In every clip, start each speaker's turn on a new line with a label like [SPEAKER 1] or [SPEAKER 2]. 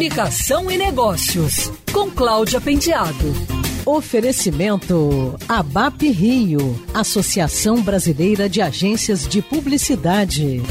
[SPEAKER 1] Comunicação e Negócios, com Cláudia Penteado.
[SPEAKER 2] Oferecimento ABAP Rio, Associação Brasileira de Agências de Publicidade.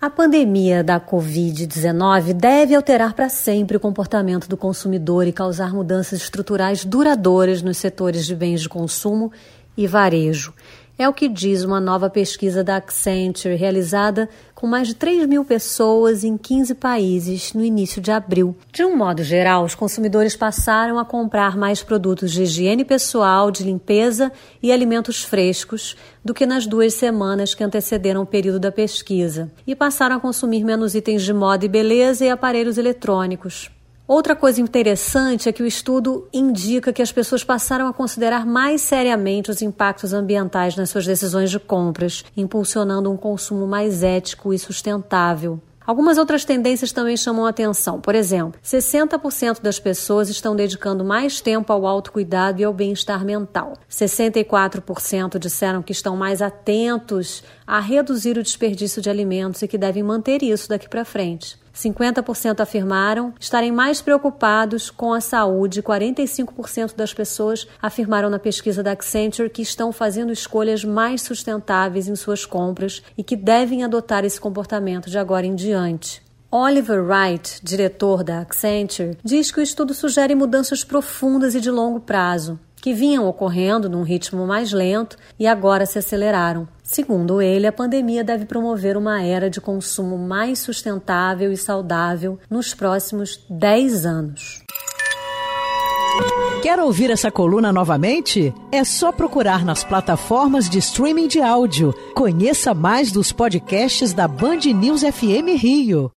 [SPEAKER 3] A pandemia da Covid-19 deve alterar para sempre o comportamento do consumidor e causar mudanças estruturais duradouras nos setores de bens de consumo e varejo. É o que diz uma nova pesquisa da Accenture, realizada com mais de 3 mil pessoas em 15 países no início de abril. De um modo geral, os consumidores passaram a comprar mais produtos de higiene pessoal, de limpeza e alimentos frescos do que nas duas semanas que antecederam o período da pesquisa, e passaram a consumir menos itens de moda e beleza e aparelhos eletrônicos. Outra coisa interessante é que o estudo indica que as pessoas passaram a considerar mais seriamente os impactos ambientais nas suas decisões de compras, impulsionando um consumo mais ético e sustentável. Algumas outras tendências também chamam atenção. Por exemplo, 60% das pessoas estão dedicando mais tempo ao autocuidado e ao bem-estar mental. 64% disseram que estão mais atentos a reduzir o desperdício de alimentos e que devem manter isso daqui para frente. 50% afirmaram estarem mais preocupados com a saúde, 45% das pessoas afirmaram na pesquisa da Accenture que estão fazendo escolhas mais sustentáveis em suas compras e que devem adotar esse comportamento de agora em diante. Oliver Wright, diretor da Accenture, diz que o estudo sugere mudanças profundas e de longo prazo, que vinham ocorrendo num ritmo mais lento e agora se aceleraram. Segundo ele, a pandemia deve promover uma era de consumo mais sustentável e saudável nos próximos 10 anos.
[SPEAKER 2] Quer ouvir essa coluna novamente? É só procurar nas plataformas de streaming de áudio. Conheça mais dos podcasts da Band News FM Rio.